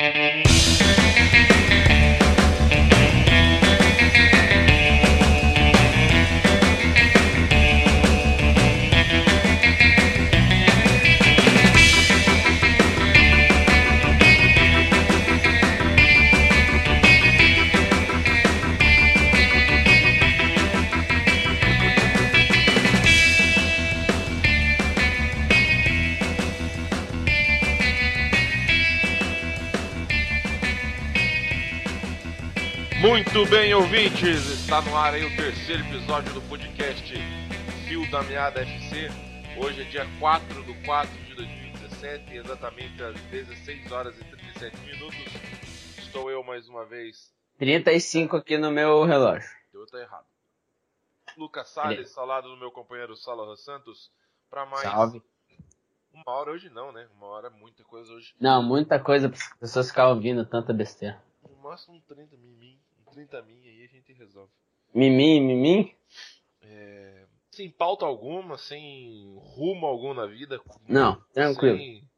Mm-hmm. Muito bem, ouvintes! Está no ar aí o terceiro episódio do podcast Fio da Meada FC. Hoje é dia 4 de 4 de 2017, exatamente às 16 horas e 37 minutos. Estou eu mais uma vez. 35 aqui no meu relógio. Eu tô errado. Lucas Salles, ao lado do meu companheiro Sala Santos, para mais. Salve. Uma hora hoje não, né? Uma hora é muita coisa hoje. Não, muita coisa para as pessoas ficarem ouvindo tanta besteira. No máximo um 30 mimim, 30 min aí a gente resolve. Mimim, mimim? É, sem pauta alguma, sem rumo algum na vida. Não, tranquilo. sem-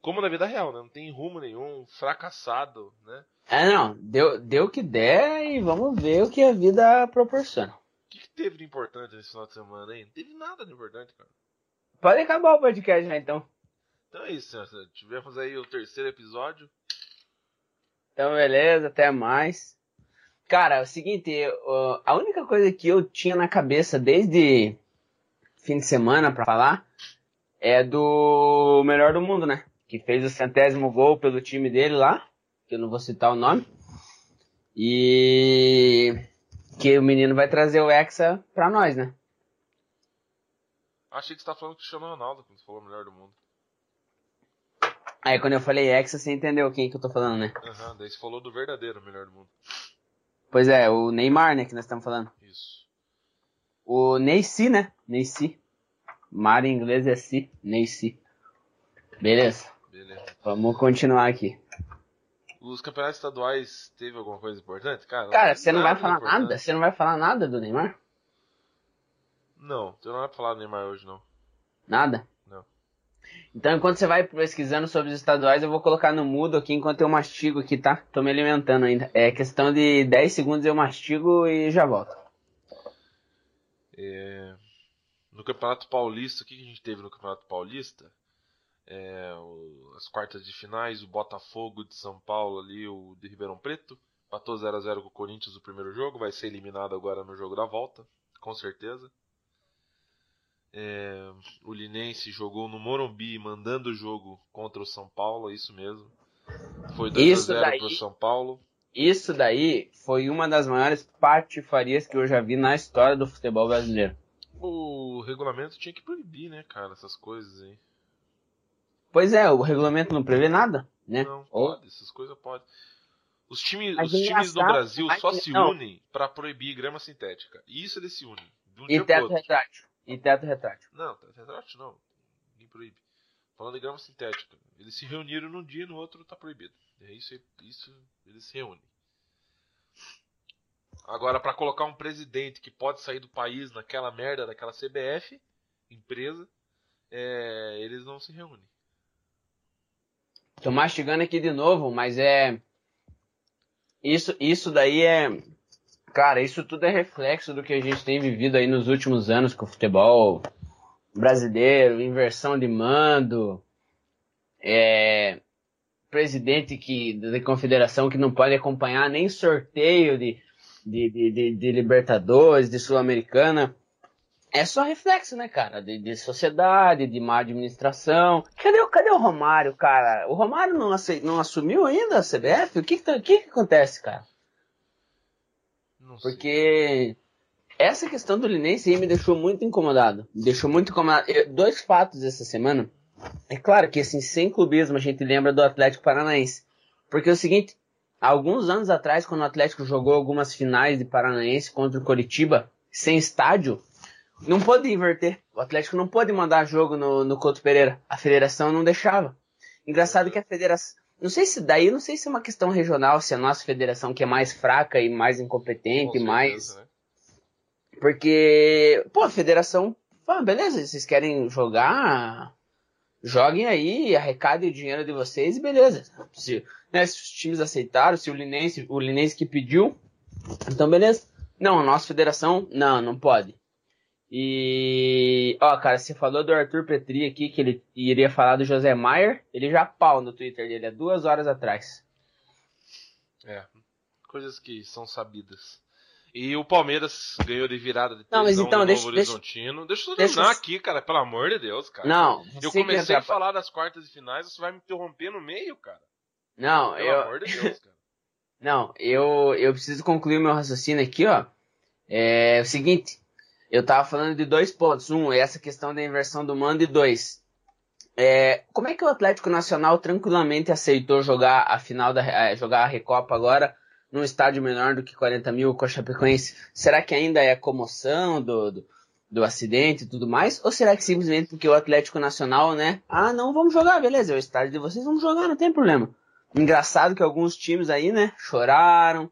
Como na vida real, né? Não tem rumo nenhum, fracassado, né? É, não, deu, deu o que der e vamos ver o que a vida proporciona. O que, que teve de importante nesse final de semana, hein? Não teve nada de importante, cara. Pode acabar o podcast já então. Então é isso, senhora. Tivemos aí o terceiro episódio. Então, beleza, até mais. Cara, é o seguinte, a única coisa que eu tinha na cabeça desde fim de semana pra falar é do melhor do mundo, né? Que fez o centésimo gol pelo time dele lá, que eu não vou citar o nome. E que o menino vai trazer o Hexa pra nós, né? Achei que você tá falando do Cristiano Ronaldo, quando falou melhor do mundo. Aí quando eu falei Hexa, você entendeu quem que eu tô falando, né? Aham, daí você falou do verdadeiro melhor do mundo. Pois é, o Neymar, né, que nós estamos falando. Isso. O Neyci, né? Neyci. Mar em inglês é si, Neyci. Beleza, Beleza. vamos continuar aqui. Os campeonatos estaduais teve alguma coisa importante? Cara, Cara, você não vai falar importante. nada? Você não vai falar nada do Neymar? Não, você não vai falar do Neymar hoje, não. Nada? Então, enquanto você vai pesquisando sobre os estaduais, eu vou colocar no mudo aqui enquanto eu mastigo aqui, tá? Tô me alimentando ainda. É questão de 10 segundos eu mastigo e já volto. É, No Campeonato Paulista, o que a gente teve no Campeonato Paulista? É, o- As quartas de finais, o Botafogo de São Paulo ali, o de Ribeirão Preto. Empatou 0x0 com o Corinthians no primeiro jogo, vai ser eliminado agora no jogo da volta, com certeza. É, o Linense jogou no Morumbi, mandando o jogo contra o São Paulo, é isso mesmo. Foi Isso 2x0 daí- pro São Paulo. Isso daí foi uma das maiores patifarias que eu já vi na história do futebol brasileiro. O regulamento tinha que proibir, né, cara, essas coisas aí. Pois é, o regulamento não prevê nada, né? Não, Ou- pode, essas coisas podem. Os, time, os times do Brasil só se não. unem pra proibir grama sintética. E isso eles se unem. De um dia outro. retrátil. E teto retrátil. Não, tá retrátil não. Ninguém proíbe. Falando de grama sintética. Eles se reuniram num dia e no outro tá proibido. É isso, isso eles se reúnem. Agora, pra colocar um presidente que pode sair do país naquela merda daquela CBF, empresa, é, eles não se reúnem. Tô mastigando aqui de novo, mas é. Isso, isso daí é. Cara, isso tudo é reflexo do que a gente tem vivido aí nos últimos anos com o futebol brasileiro, inversão de mando, é, presidente que, da confederação que não pode acompanhar nem sorteio de, de, de, de, de Libertadores, de Sul-Americana. É só reflexo, né, cara? De, de sociedade, de má administração. Cadê, cadê o Romário, cara? O Romário não, não assumiu ainda a CBF? O que que, tá- que que acontece, cara? Porque essa questão do Linense aí me deixou muito incomodado. Me deixou muito incomodado. Eu- dois fatos essa semana. É claro que, assim, sem clubismo, a gente lembra do Atlético Paranaense. Porque é o seguinte, alguns anos atrás, quando o Atlético jogou algumas finais de Paranaense contra o Coritiba, sem estádio, não pôde inverter. O Atlético não pôde mandar jogo no, no Couto Pereira. A federação não deixava. Engraçado que a federação. Não sei se daí, não sei se é uma questão regional, se a nossa federação que é mais fraca e mais Com incompetente, certeza, mais. né? Porque, pô, a federação. Ah, beleza, vocês querem jogar? joguem aí, arrecadem o dinheiro de vocês e beleza. Se, né, se os times aceitaram, se o Linense, o Linense que pediu, então beleza. Não, a nossa federação, não, não pode. E, ó, cara, você falou do Arthur Petri aqui, que ele iria falar do José Maier, ele já pau no Twitter dele há duas horas atrás. É, coisas que são sabidas. E o Palmeiras ganhou de virada de Não, mas então, no deixa- Novo deixa- Horizontino. Deixa eu deixa terminar eu- aqui, cara, pelo amor de Deus, cara. Não, eu comecei a falar das quartas e finais, você vai me interromper no meio, cara. Não, Pelo eu, amor de Deus, cara. Não, eu, eu preciso concluir meu raciocínio aqui, ó. É o seguinte, eu tava falando de dois pontos. Um, é essa questão da inversão do mando e dois. É, como é que o Atlético Nacional tranquilamente aceitou jogar a final da eh, jogar a Recopa agora num estádio menor do que 40 mil com a Chapecoense? Será que ainda é comoção do, do, do acidente e tudo mais? Ou será que simplesmente porque o Atlético Nacional, né? Ah, não, vamos jogar, beleza, é o estádio de vocês, vamos jogar, não tem problema. Engraçado que alguns times aí, né, choraram,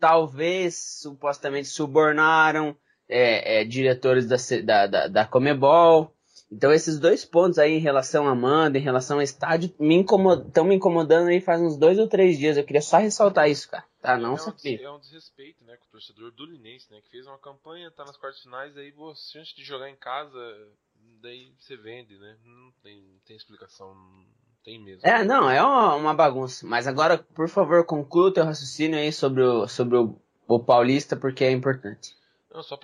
talvez supostamente subornaram é, é, diretores da, da, da, da Comebol. Então esses dois pontos aí em relação a Amanda, em relação ao estádio, me estão me incomodando aí faz uns dois ou três dias. Eu queria só ressaltar isso, cara. Tá, não é, um, sabia. des- é um desrespeito, né, com o torcedor do Linense, né, que fez uma campanha, tá nas quartas finais, aí você, antes de jogar em casa, daí você vende, né, não tem, não tem explicação, não tem mesmo. É, não, é uma, uma bagunça. Mas agora, por favor, conclua o teu raciocínio aí sobre o, sobre o, o Paulista, porque é importante. Não, só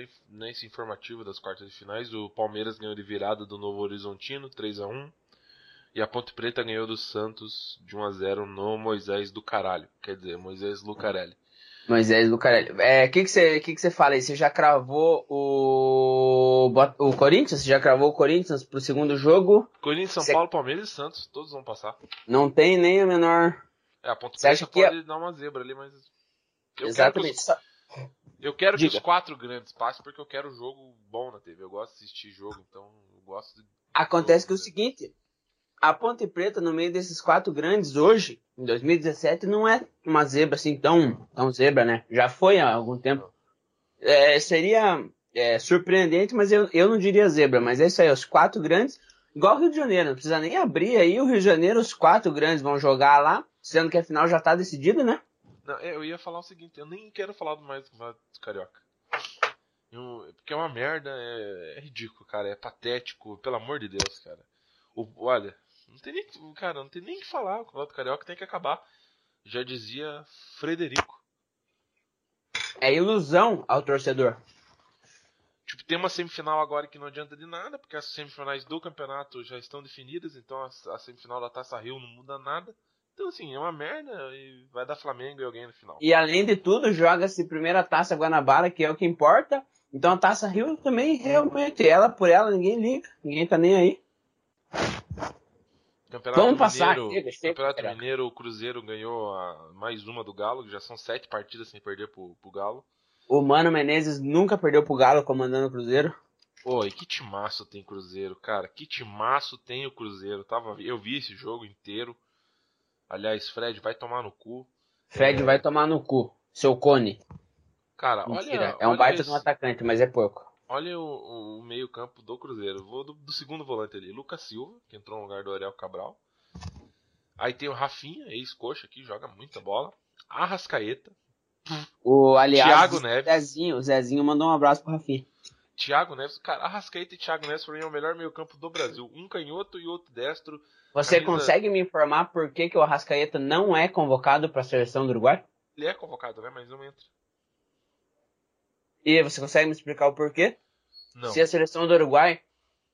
inf- nesse informativo das quartas de finais, o Palmeiras ganhou de virada do Novo Horizontino, 3 a 1 e a Ponte Preta ganhou do Santos de 1 a 0 no Moisés do Caralho, quer dizer, Moisés Lucarelli. Moisés Lucarelli. É, o que que você que que você fala aí? Você já cravou o o Corinthians? Você já cravou o Corinthians pro segundo jogo? Corinthians, São Cê- Paulo, Palmeiras e Santos, todos vão passar. Não tem nem a menor. É, a Ponte Preta que pode dar uma zebra ali, mas... Eu Exatamente. Quero que os, eu quero que Diga. os quatro grandes passem, porque eu quero jogo bom na TV. Eu gosto de assistir jogo, então eu gosto de... Acontece que é o seguinte, a Ponte Preta no meio desses quatro grandes hoje, em 2017, não é uma zebra assim tão, tão zebra, né? Já foi há algum tempo. É, seria é, surpreendente, mas eu, eu não diria zebra, mas é isso aí, os quatro grandes, igual o Rio de Janeiro, não precisa nem abrir aí o Rio de Janeiro, os quatro grandes vão jogar lá, sendo que a final já tá decidida, né? Não, é, eu ia falar o seguinte, eu nem quero falar mais do Campeonato Carioca. Eu- porque é uma merda, é, é ridículo, cara, é patético, pelo amor de Deus, cara. O, olha, não tem nem, cara, não tem nem o que falar, o Campeonato Carioca tem que acabar. Já dizia Frederico. É ilusão ao torcedor. Tipo, tem uma semifinal agora que não adianta de nada, porque as semifinais do campeonato já estão definidas, então a, a semifinal da Taça Rio não muda nada. Então, assim, é uma merda e vai dar Flamengo e alguém no final. E além de tudo, joga-se primeira taça Guanabara, que é o que importa. Então a taça Rio também realmente, ela por ela, ninguém liga, ninguém tá nem aí. Campeonato Vamos passar, Mineiro, chega, chega, Campeonato cara. Mineiro, o Cruzeiro ganhou a- mais uma do Galo, que já são sete partidas sem perder pro, pro Galo. O Mano Menezes nunca perdeu pro Galo comandando o Cruzeiro. Pô, e que timaço tem Cruzeiro, cara. Que timaço tem o Cruzeiro. Tava, eu vi esse jogo inteiro. Aliás, Fred, vai tomar no cu. Fred vai tomar no cu, seu cone. Cara, Mentira, olha. é um olha baita esse- de um atacante, mas é pouco. Olha o, o meio-campo do Cruzeiro. Vou do, do segundo volante ali. Lucas Silva, que entrou no lugar do Ariel Cabral. Aí tem o Rafinha, ex-coxa aqui, joga muita bola. Arrascaeta. O, aliás, Thiago Neves. Zezinho, o Zezinho mandou um abraço pro Rafinha. Thiago Neves. Cara, Arrascaeta e Thiago Neves mim é o melhor meio-campo do Brasil. Um canhoto e outro destro. Você Camisa- consegue me informar por que, que o Arrascaeta não é convocado pra seleção do Uruguai? Ele é convocado, né? Mas não entra. E você consegue me explicar o porquê? Não. Se a seleção do Uruguai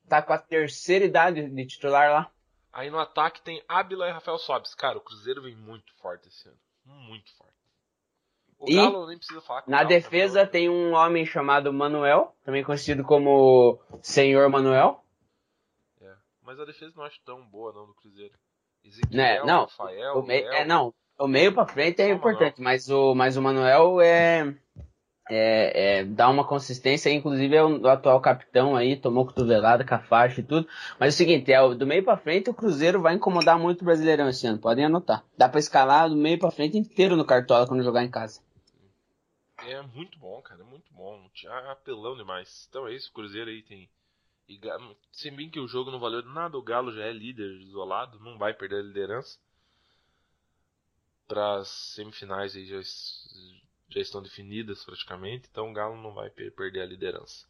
tá com a terceira idade de titular lá. Aí no ataque tem Ábila e Rafael Sobis. Cara, o Cruzeiro vem muito forte esse ano. Muito forte. O E Galo nem precisa falar. Na Galo defesa também- tem um homem chamado Manuel, também conhecido como Senhor Manuel. É. Mas a defesa não acho tão boa não do Cruzeiro. Ezequiel, Né, não, Rafael, O meio, Léo. é, não, o meio pra frente é importante, mas o, mas o Manuel é, é, é, dá uma consistência, inclusive é o, atual capitão aí, tomou cotovelada com a faixa e tudo. Mas é o seguinte, é, do meio pra frente o Cruzeiro vai incomodar muito o Brasileirão esse ano, podem anotar. Dá pra escalar do meio pra frente inteiro no Cartola quando jogar em casa. É muito bom, cara, é muito bom. Tinha apelão demais. Então é isso, Cruzeiro aí tem E, se bem que o jogo não valeu nada, o Galo já é líder isolado, não vai perder a liderança. Para as semifinais aí já, já estão definidas praticamente, então o Galo não vai perder a liderança.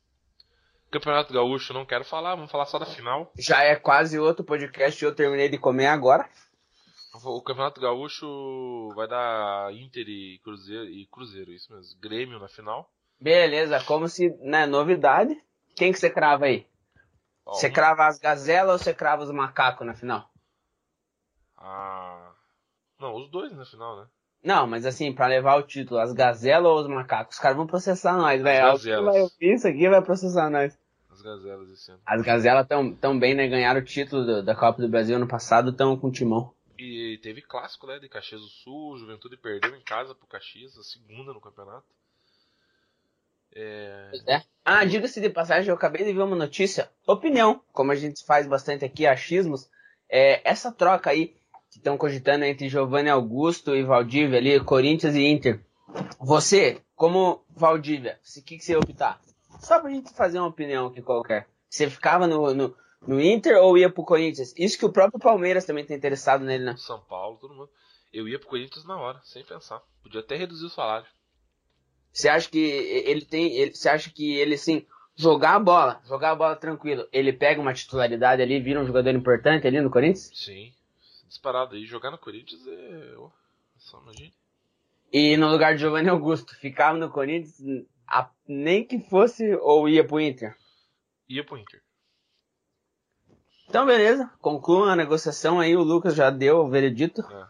Campeonato Gaúcho não quero falar, vamos falar só da final. Já é quase outro podcast, eu terminei de comer agora. O Campeonato Gaúcho vai dar Inter e Cruzeiro, e Cruzeiro, isso mesmo, Grêmio na final. Beleza, como se, né, novidade. Quem que você crava aí? você crava as gazelas ou você crava os macacos na final? Ah. Não, os dois na final, né? Não, mas assim, pra levar o título, as gazelas ou os macacos? Os caras vão processar nós, velho. As gazelas. Isso aqui vai processar nós. As gazelas esse ano. As gazelas tão, tão bem, né? Ganharam o título do, da Copa do Brasil ano passado, tão com timão. E teve clássico, né? De Caxias do Sul, Juventude perdeu em casa pro Caxias, a segunda no campeonato. É... é. Ah, diga-se de passagem, eu acabei de ver uma notícia. Opinião, como a gente faz bastante aqui, achismos. É, essa troca aí que estão cogitando entre Giovanni Augusto e Valdívia ali, Corinthians e Inter. Você, como Valdívia, o que, que você ia optar? Só pra gente fazer uma opinião aqui qualquer. Você ficava no, no, no Inter ou ia pro Corinthians? Isso que o próprio Palmeiras também tá interessado nele, né? São Paulo, todo mundo. Eu ia pro Corinthians na hora, sem pensar. Podia até reduzir o salário. Você acha que ele tem. Ele, você acha que ele, assim, jogar a bola, jogar a bola tranquilo, ele pega uma titularidade ali, vira um jogador importante ali no Corinthians? Sim disparado aí. Jogar no Corinthians é. Oh, só imagine. E no lugar de Giovanni Augusto, ficava no Corinthians, a, nem que fosse, ou ia pro Inter? Ia pro Inter. Então, beleza. Concluam a negociação aí. O Lucas já deu o veredito. É.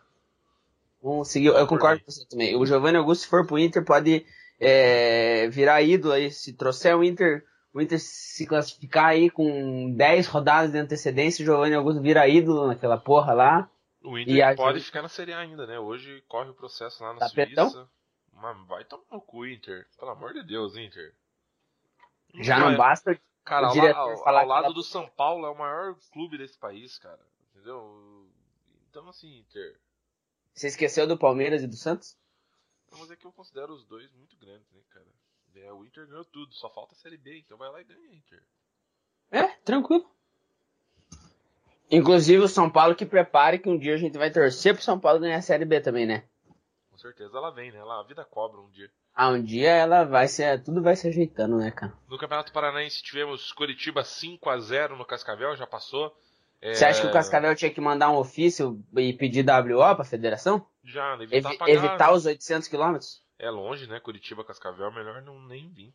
Vamos seguir. Eu concordo com você também. O Giovanni Augusto, se for pro Inter, pode é, virar ídolo aí. Se trouxer o Inter, o Inter se classificar aí com 10 rodadas de antecedência, o Giovanni Augusto vira ídolo naquela porra lá. O Inter pode ficar na Série A ainda, né? Hoje corre o processo lá na Tapetão? Suíça. Mas vai tomar no cu, Inter. Pelo amor de Deus, Inter. Já não basta cara, o diretor ao, falar ao lado do São Paulo é o maior clube desse país, cara. Entendeu? Então, assim, Inter. Você esqueceu do Palmeiras e do Santos? Não, mas é que eu considero os dois muito grandes, né, cara? É, o Inter ganhou tudo, só falta a Série B, então vai lá e ganha, Inter. É, tranquilo. Inclusive o São Paulo que prepare que um dia a gente vai torcer pro São Paulo ganhar a Série B também, né? Com certeza ela vem, né? Ela, a vida cobra um dia. Ah, um dia ela vai ser. Tudo vai se ajeitando, né, cara? No Campeonato Paranaense tivemos Curitiba 5 a 0 no Cascavel, já passou. É... Você acha que o Cascavel tinha que mandar um ofício e pedir WO pra federação? Já, evitar, Evi pagar... evitar os 800 quilômetros? É longe, né? Curitiba, Cascavel, melhor não nem vir.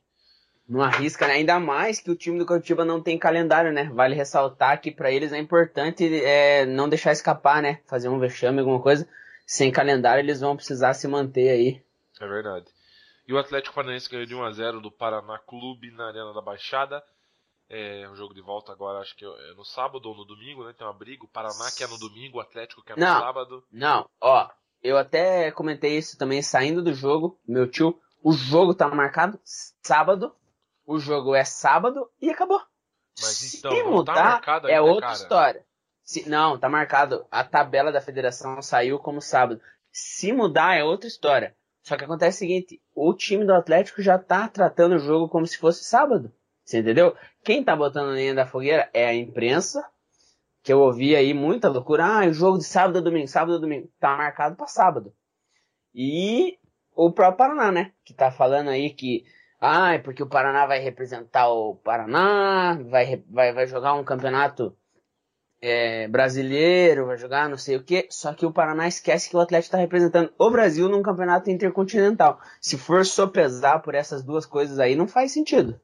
Não arrisca, né? Ainda mais que o time do Curitiba não tem calendário, né? Vale ressaltar que para eles é importante é, não deixar escapar, né? Fazer um vexame, alguma coisa. Sem calendário eles vão precisar se manter aí. É verdade. E o Atlético Paranaense ganhou de 1 a 0 do Paraná Clube na Arena da Baixada. É, o jogo de volta agora acho que é no sábado ou no domingo, né? Tem uma briga. O Paraná que é no domingo, o Atlético que é no não, sábado. Não, ó. Eu até comentei isso também saindo do jogo, meu tio. O jogo tá marcado sábado o jogo é sábado e acabou. Mas então, Se tá mudar, tá marcado ainda, é outra cara. história. Se, não, tá marcado. A tabela da federação saiu como sábado. Se mudar, é outra história. Só que acontece o seguinte, o time do Atlético já tá tratando o jogo como se fosse sábado. Você entendeu? Quem tá botando a linha da fogueira é a imprensa, que eu ouvi aí muita loucura. Ah, o jogo de sábado a domingo, sábado a domingo. Tá marcado para sábado. E o próprio Paraná, né? Que tá falando aí que ah, é porque o Paraná vai representar o Paraná, vai, vai, vai jogar um campeonato é, brasileiro, vai jogar não sei o que. Só que o Paraná esquece que o Atlético está representando o Brasil num campeonato intercontinental. Se for sopesar por essas duas coisas aí, não faz sentido.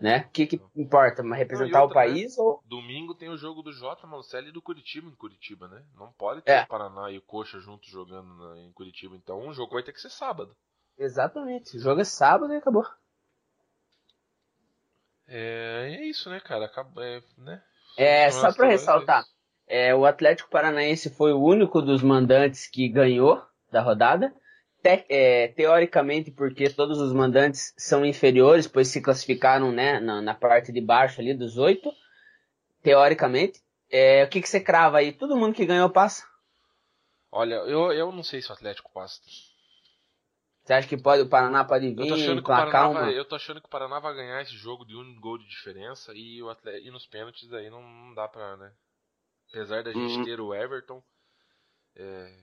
Né? O que, que importa? Representar outra, o país né? ou. Domingo tem o jogo do J, Marcelo e do Curitiba em Curitiba, né? Não pode ter é. o Paraná e o Coxa juntos jogando na, em Curitiba. Então o jogo vai ter que ser sábado. Exatamente. O jogo é sábado e acabou. É, é isso, né, cara? Acaba, é, né? É só para ressaltar, é, o Atlético Paranaense foi o único dos mandantes que ganhou da rodada. Te, é, teoricamente, porque todos os mandantes são inferiores, pois se classificaram né, na, na parte de baixo ali dos oito. Teoricamente. É, o que, que você crava aí? Todo mundo que ganhou passa? Olha, eu, eu não sei se o Atlético passa. Você acha que pode, o Paraná pode Eu tô, vir com a calma? vai, eu tô achando que o Paraná vai ganhar esse jogo de um gol de diferença e, o Atlético, e nos pênaltis aí não, não dá pra, né? Apesar da gente Uhum. ter o Everton, é,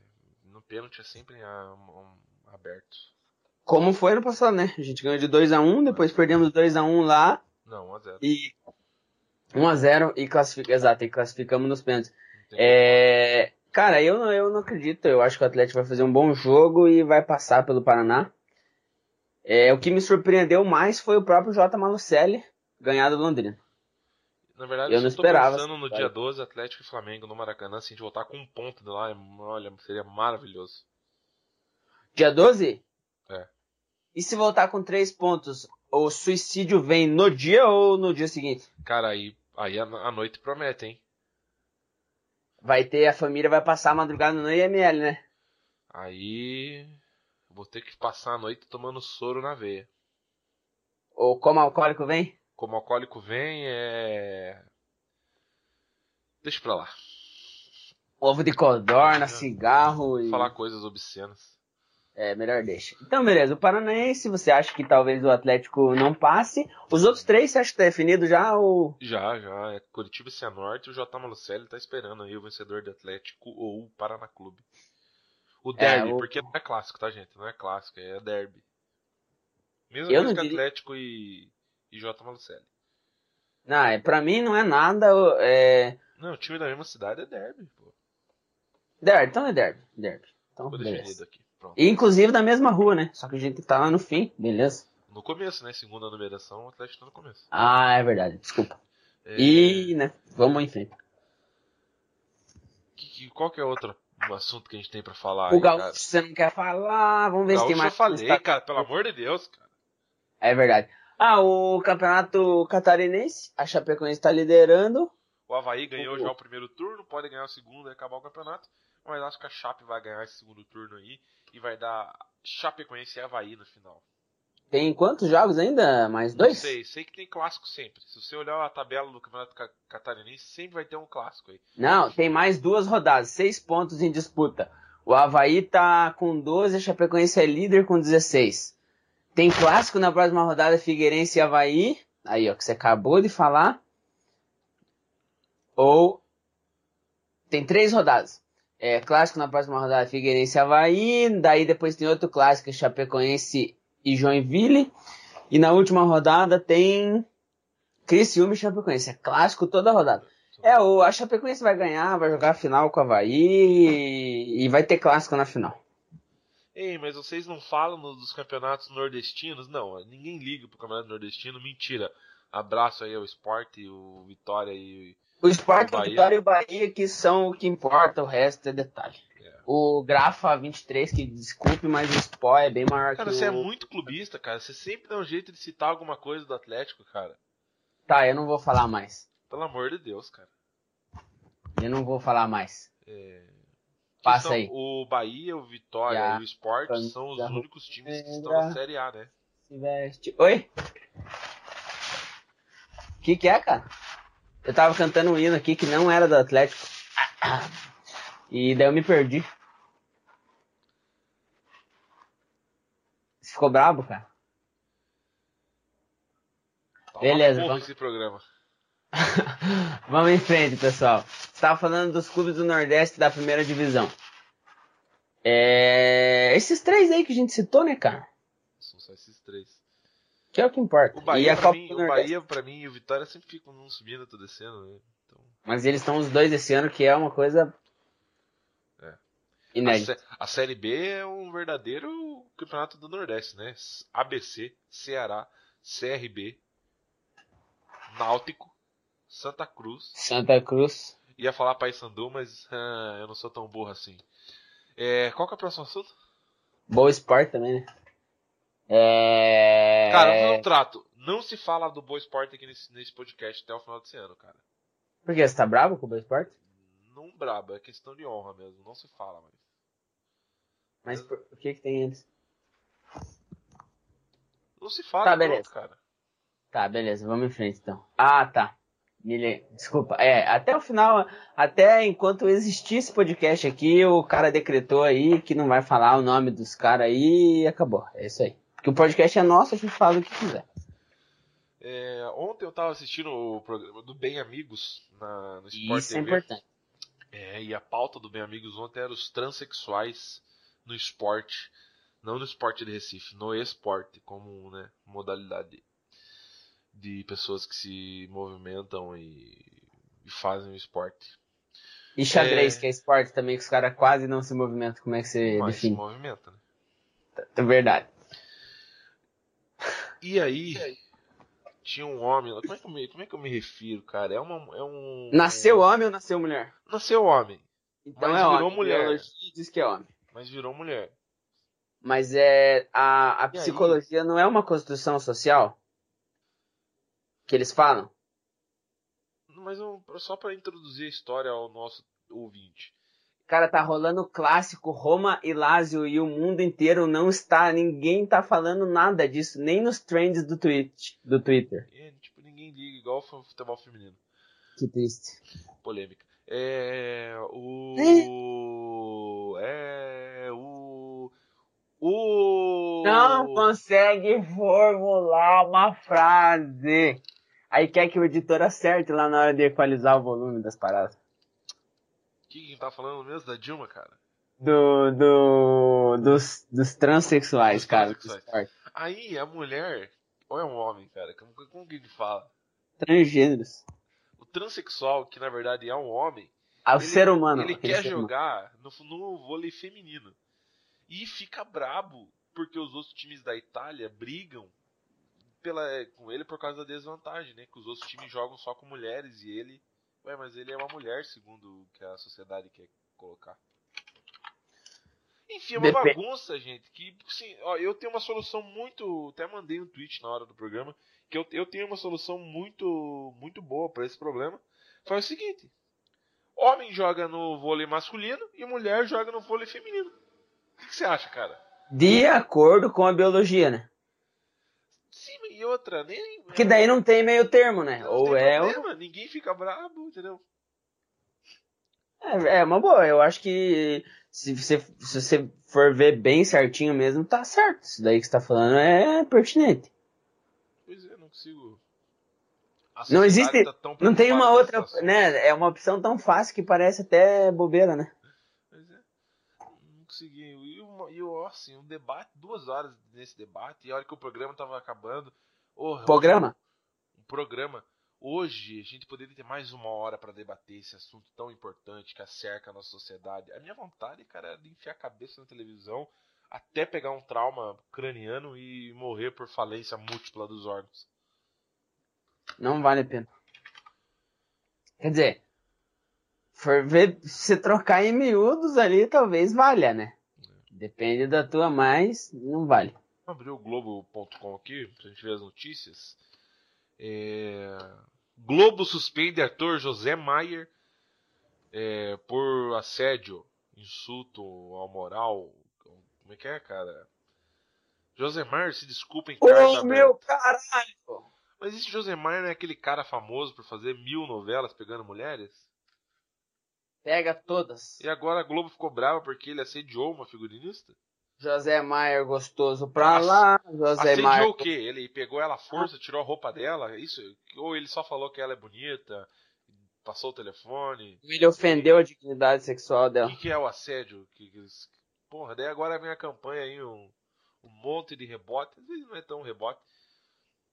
no pênalti é sempre a- um- aberto. Como foi no passado, né? A gente ganhou de 2x1, depois perdemos 2x1 lá Não, 1x0. e 1x0 e classifica, exato, e classificamos nos pênaltis. É, cara, eu, não- eu não acredito. Eu acho que o Atlético vai fazer um bom jogo e vai passar pelo Paraná. É, o que me surpreendeu mais foi o próprio J. Malucelli ganhar do Londrina. Na verdade, Eu não esperava pensando no dia 12, Atlético e Flamengo no Maracanã, se a gente voltar com um ponto de lá, é- olha, seria maravilhoso. Dia 12? É. E se voltar com três pontos, o suicídio vem no dia ou no dia seguinte? Cara, aí, aí a, a noite promete, hein? Vai ter, a família vai passar a madrugada no IML, né? Aí vou ter que passar a noite tomando soro na veia. Ou como alcoólico vem? Como alcoólico vem, é. Deixa pra lá. Ovo de codorna, cigarro e... Falar coisas obscenas. É, melhor deixa. Então, beleza. O Paranaense, você acha que talvez o Atlético não passe? Os outros três, você acha que tá definido já ou... Já, já. É Curitiba e Cianorte. O J. Malucelli tá esperando aí o vencedor do Atlético ou o Paraná Clube. O derby, o- porque não é clássico, tá, gente? Não é clássico, é derby. Mesma Eu coisa que diria- Atlético e, e J. Malucelli. Não, é, pra mim não é nada, é... Não, o time da mesma cidade é derby, pô. Derby, então é derby, derby. Então, Ficou beleza. definido aqui. Pronto. E, inclusive da mesma rua, né? Só que a gente tá lá no fim, beleza? No começo, né? Segunda numeração, o Atlético tá no começo. Ah, é verdade, desculpa. É, E, né, vamos em frente. que- que- qual que é outro assunto que a gente tem pra falar o aí, Gaúcho, cara? você não quer falar, vamos ver se tem mais... eu falei, Tá- cara, pelo amor de Deus, cara. É verdade. Ah, o campeonato catarinense, a Chapecoense tá liderando. O Havaí ganhou O- já o primeiro turno, pode ganhar o segundo e acabar o campeonato. Mas acho que a Chape vai ganhar esse segundo turno aí e vai dar Chapecoense e Havaí no final. Tem quantos jogos ainda? Mais Não dois? sei, sei que tem clássico sempre. Se você olhar a tabela do Campeonato Ca- Catarinense, sempre vai ter um clássico aí. Não, tem mais duas rodadas, seis pontos em disputa. O Havaí tá com 12, a Chapecoense é líder com 16. Tem clássico na próxima rodada, Figueirense e Havaí. Aí, ó, que você acabou de falar. Ou tem três rodadas. É, clássico na próxima rodada, Figueirense Havaí. Daí depois tem outro clássico, Chapecoense e Joinville. E na última rodada tem Criciúma e Chapecoense. É clássico toda rodada. É, o, a Chapecoense vai ganhar, vai jogar a final com o Havaí e, e vai ter clássico na final. Ei, mas vocês não falam dos campeonatos nordestinos? Não, ninguém liga pro campeonato nordestino. Mentira. Abraço aí ao esporte, o Vitória e. O Sport, Bahia. Vitória e o Bahia que são o que importa, o resto é detalhe. É. O Grafa 23, que desculpe, mas o Spó é bem maior Cara, que você é muito clubista, cara. Você sempre dá um jeito de citar alguma coisa do Atlético, cara. Tá, eu não vou falar mais. Pelo amor de Deus, cara. Eu não vou falar mais. É... Passa são- aí. O Bahia, o Vitória Já. e o Sport são os únicos times que estão na Série A, né? Se veste... Oi? O que que é, cara? Eu tava cantando um hino aqui que não era do Atlético. E daí eu me perdi. Você ficou brabo, cara? Uma Beleza, vamos- esse programa. Vamos em frente, pessoal. Você tava falando dos clubes do Nordeste da primeira divisão. É... Esses três aí que a gente citou, né, cara? São só esses três. Que é o que importa. O Bahia, e a pra Copa mim, o. Bahia, pra mim, e o Vitória sempre ficam num subindo, outro descendo, né? Então, Mas eles estão os dois esse ano, que é uma coisa É. a, inédita. sé- a Série B é um verdadeiro campeonato do Nordeste, né? ABC, Ceará, CRB, Náutico, Santa Cruz. Santa Cruz. Ia falar Paysandu, mas ah, eu não sou tão burro assim. É, qual que é o próximo assunto? Boa Sport também, né? É... Cara, eu não trato. Não se fala do Boa Esporte aqui nesse, nesse podcast até o final desse ano, cara. Por quê? Você tá bravo com o Boa Sport? Não braba, é questão de honra mesmo. Não se fala mais. Mas por... o que que tem antes? Não se fala, Tá, pronto, beleza. cara. Tá, beleza, vamos em frente então. Ah, tá. Mille... Desculpa, é, até o final, até enquanto existir esse podcast aqui, o cara decretou aí que não vai falar o nome dos caras aí e acabou. É isso aí. Porque o podcast é nosso, a gente fala o que quiser. É, ontem eu tava assistindo o programa do Bem Amigos na, no Sport Isso é TV. importante. É, e a pauta do Bem Amigos ontem era os transexuais no esporte. Não no esporte de Recife, no esporte, como né, modalidade de pessoas que se movimentam e, e fazem o esporte. E xadrez, que é esporte também, que os caras quase não se movimentam. Como é que você Mas se define? movimenta, né? É verdade. E aí, tinha um homem. lá- Como é que eu me, como é que eu me refiro, cara? É, uma, é um. Nasceu homem ou nasceu mulher? Nasceu homem, Então Mas é virou homem. mulher. Biologia diz que é homem. mas virou mulher. Mas é a, a E aí? psicologia não é uma construção social que eles falam. Mas eu- só para introduzir a história ao nosso ouvinte. Cara, tá rolando o clássico Roma e Lazio e o mundo inteiro não está, ninguém tá falando nada disso, nem nos trends do, tweet, do Twitter. E, tipo, ninguém liga igual futebol feminino. Que triste. Polêmica. É. O. É. O. O. Não consegue formular uma frase. Aí quer que o editor acerte lá na hora de equalizar o volume das paradas. Que tá falando mesmo? Da Dilma, cara? Do, do, dos, dos transexuais, Dos cara. transexuais. Aí a mulher. Ou é um homem, cara? Como, como que ele fala? Transgêneros. O transexual, que na verdade é um homem, Ah, o Ele- ser humano. ele quer humano. jogar no, no vôlei feminino. E fica brabo porque os outros times da Itália brigam pela, com ele por causa da desvantagem, né? Que os outros times jogam só com mulheres e ele. Ué, mas ele é uma mulher, segundo o que a sociedade quer colocar. Enfim, é uma Depe- bagunça, gente. Que, assim, ó, eu tenho uma solução muito. Até mandei um tweet na hora do programa. Que eu, eu tenho uma solução muito, muito boa para esse problema. Faz o seguinte: homem joga no vôlei masculino e mulher joga no vôlei feminino. O que, que você acha, cara? De acordo com a biologia, né? Sim, e outra, nem. Que daí não tem meio termo, né? não Ou é problema, ninguém fica brabo, entendeu? É, é uma boa. Eu acho que se você, se você for ver bem certinho mesmo, tá certo. Isso daí que você tá falando é pertinente. Pois é, não consigo. Não existe- tá Não tem uma outra, né? É uma opção tão fácil que parece até bobeira, né? Pois é. Não consegui. Assim, um debate, duas horas nesse debate, e a hora que o programa tava acabando. Oh, Programa? um programa. Hoje a gente poderia ter mais uma hora para debater esse assunto tão importante que acerca a nossa sociedade. A minha vontade, cara, era de enfiar a cabeça na televisão até pegar um trauma craniano e morrer por falência múltipla dos órgãos. Não vale a pena. Quer dizer, for ver, se trocar em miúdos ali, talvez valha, né? Depende da tua, mas não vale. Vou abrir o Globo.com aqui pra gente ver as notícias. É, Globo suspende ator José Maier é, por assédio, insulto ao moral. Como é que é, cara? José Maier se desculpa em carta Ô, aberta. meu caralho! Mas esse José Maier não é aquele cara famoso por fazer mil novelas pegando mulheres? Pega todas. E agora a Globo ficou brava porque ele assediou uma figurinista? José Maier gostoso pra Ass- lá, José Assediou Maier. o quê? Ele pegou ela à força, tirou a roupa dela? Isso? Ou ele só falou que ela é bonita, passou o telefone? Ele ofendeu a dignidade sexual O dela. que, que é o assédio? Que, que- porra, daí agora vem a campanha aí, um, um monte de rebote. Às vezes não é tão rebote.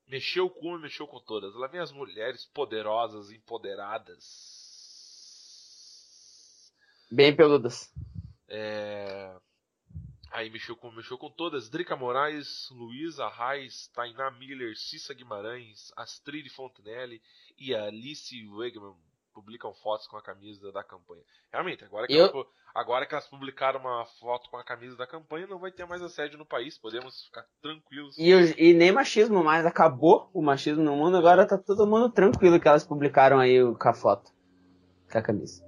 Mexeu com uma e mexeu com todas. Lá vem as mulheres poderosas, empoderadas. Bem peludas. É... Aí mexeu com, mexeu com todas. Drica Moraes, Luísa Reis, Tainá Miller, Cissa Guimarães, Astrid Fontenelle e Alice Wegman publicam fotos com a camisa da campanha. Realmente, agora que, Eu- elas, agora que elas publicaram uma foto com a camisa da campanha, não vai ter mais assédio no país. Podemos ficar tranquilos. E, e nem machismo mais, acabou o machismo no mundo, agora tá todo mundo tranquilo que elas publicaram aí com a foto. Com a camisa.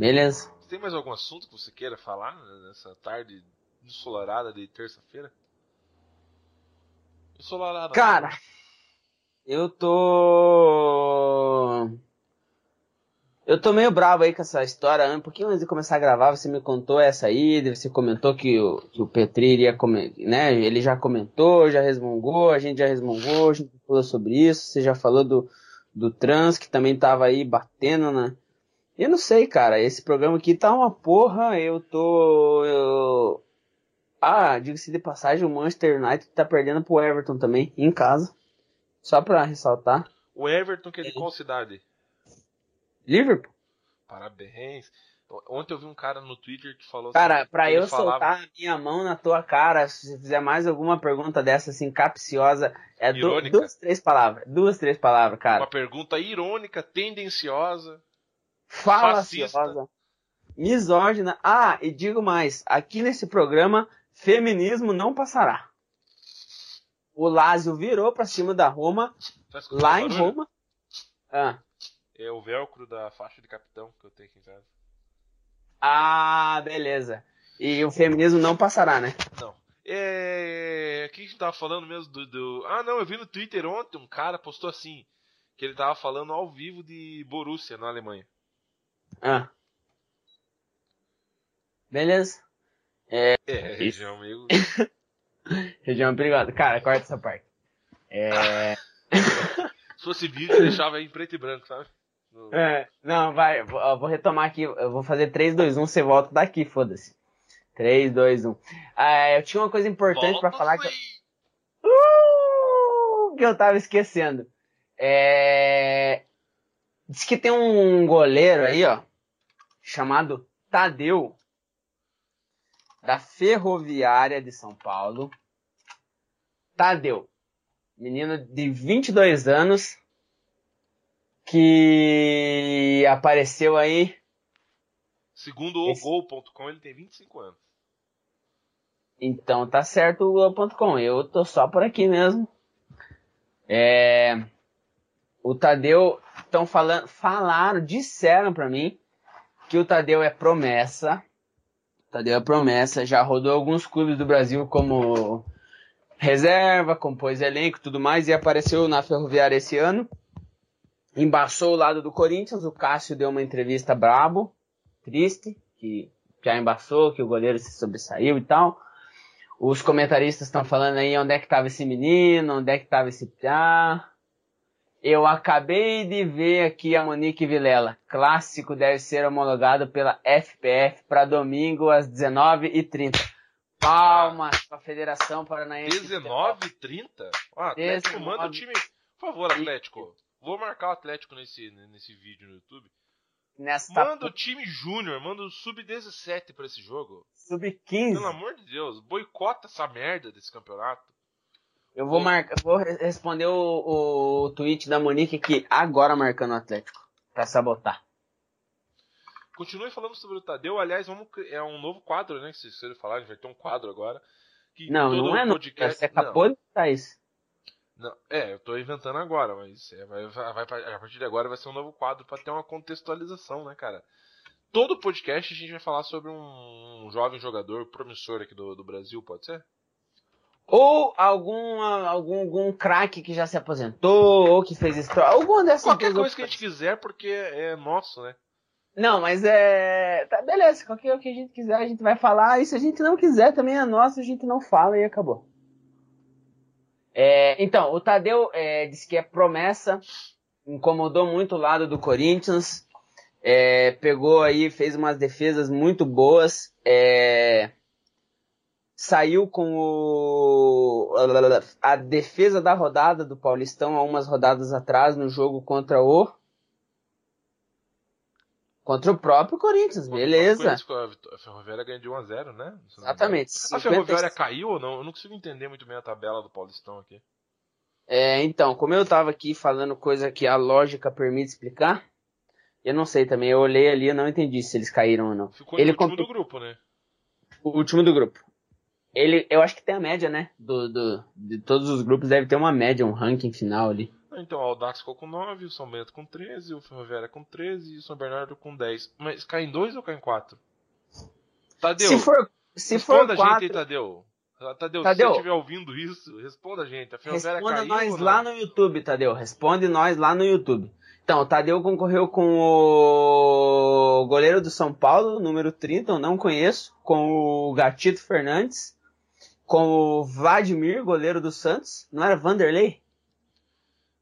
Beleza. Tem mais algum assunto que você queira falar nessa tarde ensolarada de terça-feira? Ensolarada. Cara, Eu tô. Eu tô meio bravo aí com essa história. Um pouquinho antes de começar a gravar, você me contou essa aí, você comentou que o, que o Petri iria comentar, né? Ele já comentou, já resmungou, a gente já resmungou, a gente falou sobre isso, você já falou do, do trans, que também tava aí batendo, né? Eu não sei, cara, esse programa aqui tá uma porra, eu tô. Eu... Ah, diga-se de passagem, o Manchester United tá perdendo pro Everton também, em casa. Só pra ressaltar. O Everton, que é de qual cidade? Liverpool? Parabéns. Ontem eu vi um cara no Twitter que falou Cara, assim, pra eu falava- soltar a minha mão na tua cara, se você fizer mais alguma pergunta dessa, assim, capciosa, é du- duas, três palavras. Duas, três palavras, cara. Uma pergunta irônica, tendenciosa. Falaciosa. Misógina. Ah, e digo mais, aqui nesse programa, feminismo não passará. O Lázio virou pra cima da Roma, Tá lá em? Roma. Ah, É o velcro da faixa de capitão que eu tenho aqui em casa. ah, beleza. E o feminismo não passará, né? Não. É. O que a gente tava falando mesmo do, do- Ah, não, eu vi no Twitter ontem um cara postou assim. Que ele tava falando ao vivo de Borussia na Alemanha. Ah. Beleza. É, Isso. região meio. Região perigosa. Cara, corta essa parte. É. Se fosse vídeo, eu deixava aí em preto e branco, sabe? No- É, não, vai, vou, ó, vou retomar aqui, eu vou fazer 3, 2, 1, você volta daqui, foda-se. 3, 2, 1. Ah, eu tinha uma coisa importante pra Volta, falar que, Sway! uh, que eu tava esquecendo. É... Diz que tem um goleiro aí, ó, chamado Tadeu, da Ferroviária de São Paulo. Tadeu, menino de 22 anos, que apareceu aí. Segundo o Esse- Gol.com, ele tem 25 anos. Então tá certo o Globo.com. Eu tô só por aqui mesmo. É... O Tadeu estão falando, falaram, disseram pra mim que o Tadeu é promessa. Tadeu é promessa, já rodou alguns clubes do Brasil como reserva, compôs elenco tudo mais e apareceu na Ferroviária esse ano. Embaçou o lado do Corinthians, o Cássio deu uma entrevista brabo, triste, que já embaçou, que o goleiro se sobressaiu e tal. Os comentaristas estão falando aí onde é que tava esse menino, onde é que tava esse piá. Eu acabei de ver aqui a Monique Vilela. Clássico deve ser homologado pela FPF para domingo às 19h30. Palmas para a Federação Paranaense. de Futebol. 19 30? Ah, Atlético, 19. manda o time. Por favor, Atlético. Vou marcar o Atlético nesse, nesse vídeo no YouTube. Nesta Manda o time Júnior, manda o Sub-17 pra esse jogo. sub-15. Pelo amor de Deus, boicota essa merda desse campeonato. Eu vou marcar, vou re- responder o, o tweet da Monique aqui agora marcando o Atlético para sabotar. Continue falando sobre o Tadeu. Aliás, vamos, é um novo quadro, né? Se vocês falarem, vai ter um quadro agora. Que Não, não é não. podcast... Você acabou de botar isso. Não, é, eu tô inventando agora, mas é, vai, vai, a partir de agora vai ser um novo quadro pra ter uma contextualização, né, cara? Todo podcast a gente vai falar sobre um, um jovem jogador promissor aqui do, do Brasil, pode ser? Ou algum, algum, algum craque que já se aposentou, ou que fez história. Alguma dessas Qualquer coisa que a gente quiser, porque é nosso, né? Não, mas é. Tá, beleza, qualquer que a gente quiser a gente vai falar. E se a gente não quiser também é nosso, a gente não fala e acabou. É, então, o Tadeu é, disse que é promessa, incomodou muito o lado do Corinthians, é, pegou aí, fez umas defesas muito boas, é, saiu com o, a defesa da rodada do Paulistão há umas rodadas atrás no jogo contra o contra o próprio Corinthians, beleza. A Ferroviária ganhou de 1x0, né? Se não me Exatamente. A 50 Ferroviária caiu ou não? Eu não consigo entender muito bem a tabela do Paulistão aqui. É, então, como eu tava aqui falando coisa que a lógica permite explicar, eu não sei também. Eu olhei ali e não entendi se eles caíram ou não. Ficou Ele no último compe- do grupo, né? O último do grupo. Ele, eu acho que tem a média, né? Do, do, de todos os grupos deve ter uma média, um ranking final ali. Então, o Audax ficou com 9, o São Bento com 13, o Ferroviária com 13 e o São Bernardo com 10. Mas cai em 2 ou cai em 4? Tadeu, se for, se for responda a gente aí, quatro, Tadeu. Tadeu, Tadeu. se você estiver ouvindo isso, responda a gente. A Ferroviária Responda caiu nós lá no YouTube, Tadeu. Responde nós lá no YouTube. Então, o Tadeu concorreu com o goleiro do São Paulo, número 30, eu não conheço, com o Gatito Fernandes, com o Vladimir, goleiro do Santos. Não era Vanderlei?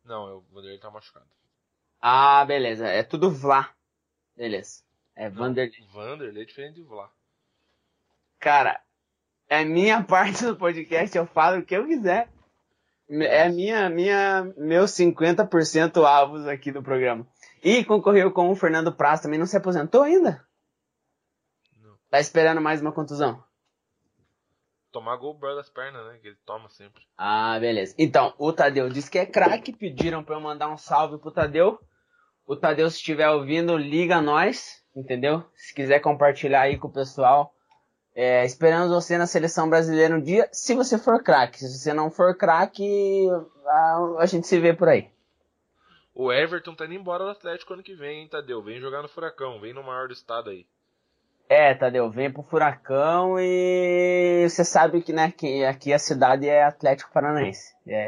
Não, o Vanderlei tá machucado. Ah, beleza. É tudo Vlá. Beleza. É Não, Vanderlei. Vanderlei é diferente de Vlá. Cara, é minha parte do podcast, eu falo o que eu quiser. É minha, minha, meus 50% avos aqui do programa. E concorreu com o Fernando Praz, também não se aposentou ainda? Não. Tá esperando mais uma contusão? Tomar gol brother das pernas, né? Que ele toma sempre. Ah, beleza. Então, o Tadeu disse que é craque, pediram pra eu mandar um salve pro Tadeu. O Tadeu, se estiver ouvindo, liga a nós, entendeu? Se quiser compartilhar aí com o pessoal. É, esperamos você na seleção brasileira um dia, se você for craque. Se você não for craque, a, a gente se vê por aí. O Everton tá indo embora do Atlético ano que vem, hein, Tadeu? Vem jogar no Furacão, vem no maior do estado aí. É, Tadeu, vem pro Furacão e você sabe que, né, que aqui a cidade é Atlético Paranaense. É,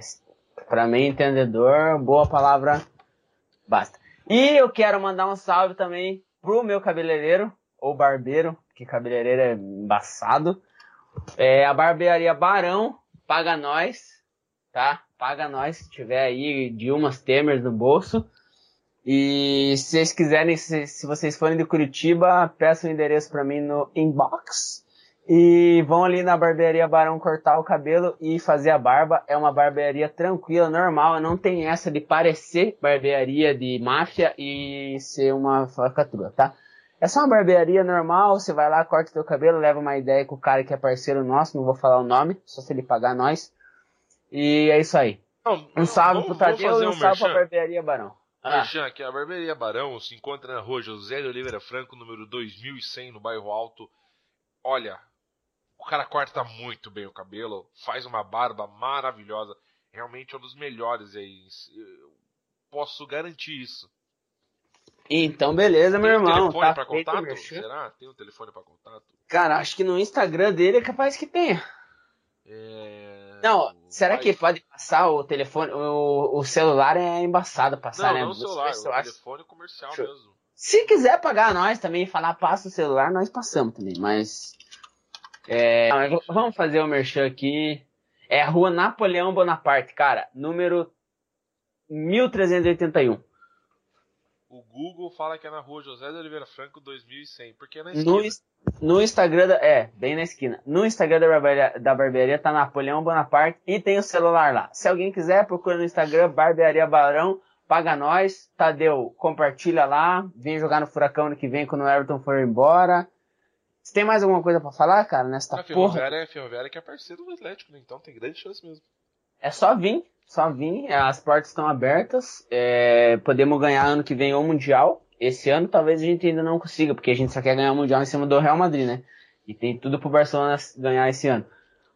pra mim, entendedor, boa palavra, basta. E eu quero mandar um salve também pro meu cabeleireiro, ou barbeiro, que cabeleireiro é embaçado. É a barbearia Barão, paga nós, tá? Paga nós, se tiver aí de umas Temers no bolso. E se vocês quiserem, se, se vocês forem de Curitiba, peçam o endereço pra mim no inbox. E vão ali na barbearia Barão cortar o cabelo e fazer a barba. É uma barbearia tranquila, normal. Não tem essa de parecer barbearia de máfia e ser uma falcatrua, tá? É só uma barbearia normal, você vai lá, corta teu cabelo, leva uma ideia com o cara que é parceiro nosso, não vou falar o nome, só se ele pagar nós. E é isso aí. Não, Um salve pro Tadeu e um um salve pra barbearia Barão. Ah, Merchan, que a Barbearia Barão se encontra na rua José de Oliveira Franco, número 2100, no bairro Alto. Olha, o cara corta muito bem o cabelo, faz uma barba maravilhosa. Realmente é um dos melhores aí. Eu posso garantir isso. então beleza, meu Tem um irmão. telefone Tá pra feito contato? Será? Tem um telefone pra contato? Cara, acho que no Instagram dele é capaz que tenha. É... Não, será Vai- que pode passar o telefone? O, o celular é embaçado passar, Não, né? não o celular, acho- o telefone comercial Show. mesmo. Se quiser pagar nós também e falar passa o celular, nós passamos também, mas. É, não, vamos fazer o merchan aqui. É a rua Napoleão Bonaparte, cara, número 1381. O Google fala que é na rua José de Oliveira Franco 2100, porque é na No, esquina. ins- no Instagram, da, é, bem na esquina. No Instagram da barbearia, da barbearia tá Napoleão Bonaparte e tem o celular lá. Se alguém quiser, procura no Instagram, Barbearia Barão, paga nós. Tadeu, compartilha lá, vem jogar no Furacão ano que vem quando o Everton for embora. Você tem mais alguma coisa pra falar, cara, nesta A porra? Ferroviária é a Ferroviária que é parceiro do Atlético, né? então tem grande chance mesmo. É só vir, só vir, as portas estão abertas, é, podemos ganhar ano que vem o Mundial. Esse ano talvez a gente ainda não consiga, porque a gente só quer ganhar o Mundial em cima do Real Madrid, né? E tem tudo pro Barcelona ganhar esse ano.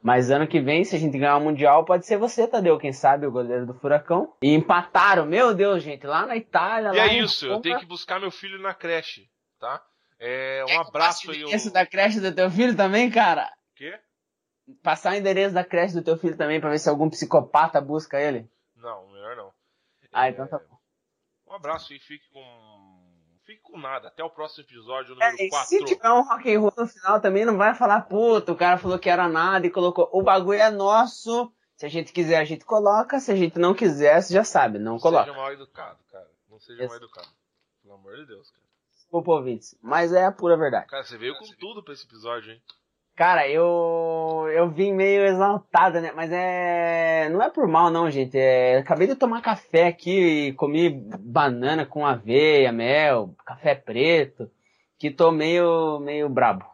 Mas ano que vem, se a gente ganhar o Mundial, pode ser você, Tadeu, quem sabe, o goleiro do Furacão. E empataram, meu Deus, gente, lá na Itália. E lá é isso, eu tenho que buscar meu filho na creche, tá? É, um que abraço aí. endereço o- da creche do teu filho também, cara? Passar o endereço da creche do teu filho também, pra ver se algum psicopata busca ele. Não, melhor não. Ah, É, então tá bom. Um abraço e fique com. Fique com nada. Até o próximo episódio, É, número e 4. se tiver um rock and roll no final também, não vai falar, puta, o cara falou que era nada e colocou. O bagulho é nosso. Se a gente quiser, a gente coloca. Se a gente não quiser, você já sabe, não Não coloca. seja mal educado, cara. Não seja Isso. mal educado. Pelo amor de Deus, cara. Desculpa, ouvintes. Mas é a pura verdade. Cara, você veio com tudo pra esse episódio, hein? Cara, eu. Eu vim meio exaltada, né? Mas é. Não é por mal, não, gente. É... Acabei de tomar café aqui e comi banana com aveia, mel, café preto. Que tô meio, meio brabo.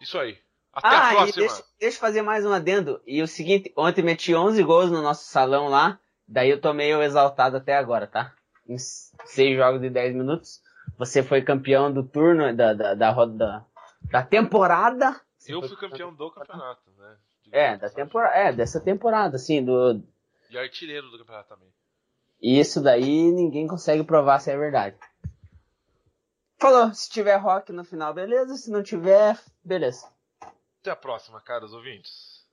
Isso aí. Até ah, a próxima. deixa, deixa eu fazer mais um adendo. E o seguinte, ontem meti 11 gols no nosso salão lá, daí eu tô meio exaltado até agora, tá? Em 6 jogos de 10 minutos. Você foi campeão do turno, da, da, da roda, da, da temporada. Eu fui campeão do campeonato, né? É, da temporada, é, dessa temporada, assim, do... E artilheiro do campeonato também. E isso daí ninguém consegue provar se é verdade. Falou, se tiver rock no final, beleza. Se não tiver, beleza. Até a próxima, caros ouvintes.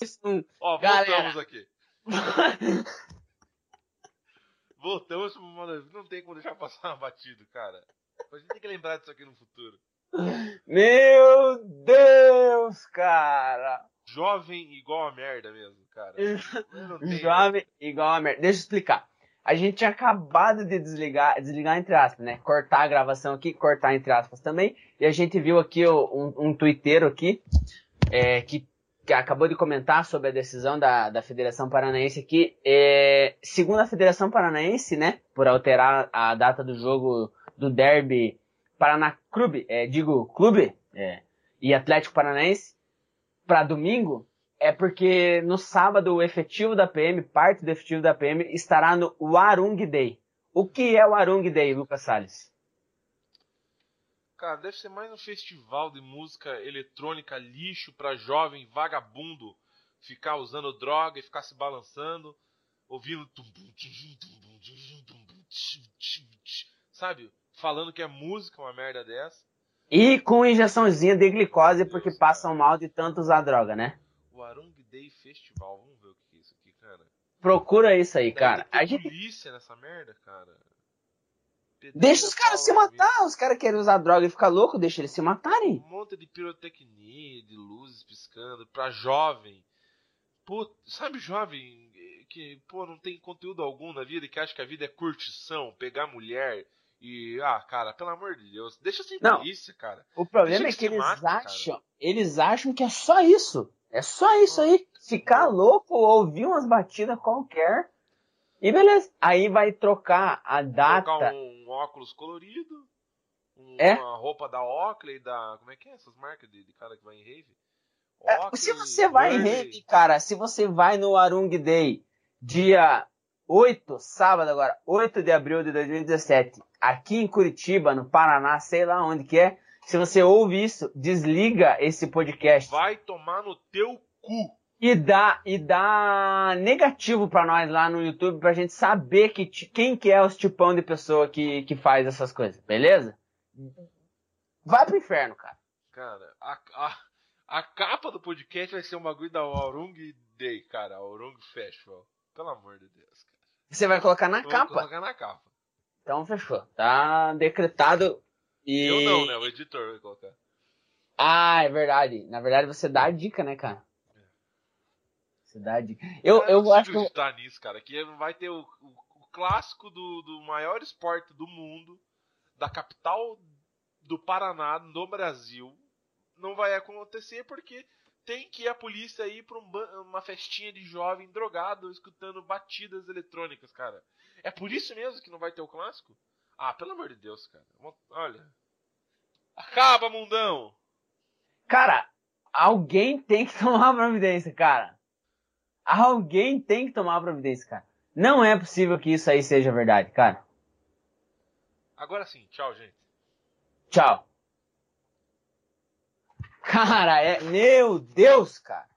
isso. Ó, Galera. voltamos aqui. Voltamos pro modo. Não tem como deixar passar batido, cara. A gente tem que lembrar disso aqui no futuro. Meu Deus, cara. Jovem igual a merda mesmo, cara. Jovem igual a merda. Deixa eu explicar. A gente tinha acabado de desligar, desligar entre aspas, né? Cortar a gravação aqui, cortar entre aspas também. E a gente viu aqui um, um twitteiro aqui, é, que, que acabou de comentar sobre a decisão da, da Federação Paranaense aqui. É, segundo a Federação Paranaense, né? Por alterar a data do jogo do derby Paraná Clube, é, digo Clube, é, e Atlético Paranaense, para domingo, é porque no sábado o efetivo da PM, parte do efetivo da PM, estará no Warung Day. O que é o Warung Day, Lucas Salles? Cara, deve ser mais um festival de música eletrônica lixo pra jovem vagabundo ficar usando droga e ficar se balançando, ouvindo. Sabe? Falando que é música uma merda dessa. E com injeçãozinha de glicose porque passam mal de tanto usar droga, né? O Arung Day Festival. Vamos ver o que é isso aqui, cara. Procura isso aí, Deve cara. A gente polícia nessa merda, cara. Pedreira, deixa os caras se matar. Os caras querem usar droga e ficar louco, deixa eles se matarem. Um monte de pirotecnia, de luzes piscando, pra jovem. Pô, sabe jovem que, pô, não tem conteúdo algum na vida e que acha que a vida é curtição, pegar mulher e, ah, cara, pelo amor de Deus, deixa sem Não. polícia, cara. O problema Deixa é que que eles mate, cara. acham, eles acham que é só isso. É só isso aí. Ficar louco, ouvir umas batidas qualquer. E beleza. Aí vai trocar a data. Colocar um, óculos colorido, um- É? uma roupa da Oakley, da, como é que é essas marcas de, de cara que vai em rave? É, Oakley, se você vai em Burberry. rave, cara, se você vai no Arung Day, dia 8, sábado agora, 8 de abril de 2017, aqui em Curitiba, no Paraná, sei lá onde que é, se você ouve isso, desliga esse podcast vai tomar no teu cu. e dá, e dá negativo pra nós lá no YouTube pra gente saber que, quem que é os tipão de pessoa que, que faz essas coisas, beleza? Vai pro inferno, cara. Cara, a, a, a capa do podcast vai ser um bagulho da Aurung Day, cara. Aurung Festival. Pelo amor de Deus, cara. Você vai colocar na Eu vou capa. colocar na capa. Então fechou. Tá decretado e. Eu não, né? O editor vai colocar. Ah, é verdade. Na verdade você dá a dica, né, cara? Você dá a dica. Eu, eu não acho que. acreditar nisso, cara. Que vai ter o, o- o clássico do, do maior esporte do mundo, da capital do Paraná, no Brasil. Não vai acontecer porque tem que a polícia ir pra um uma festinha de jovem drogado escutando batidas eletrônicas, cara. É por isso mesmo que não vai ter o clássico? Ah, pelo amor de Deus, cara. Olha. Acaba, mundão! Cara, alguém tem que tomar providência, cara. Alguém tem que tomar providência, cara. Não é possível que isso aí seja verdade, cara. Agora sim, tchau, gente. Tchau. Cara, é. Meu Deus, cara.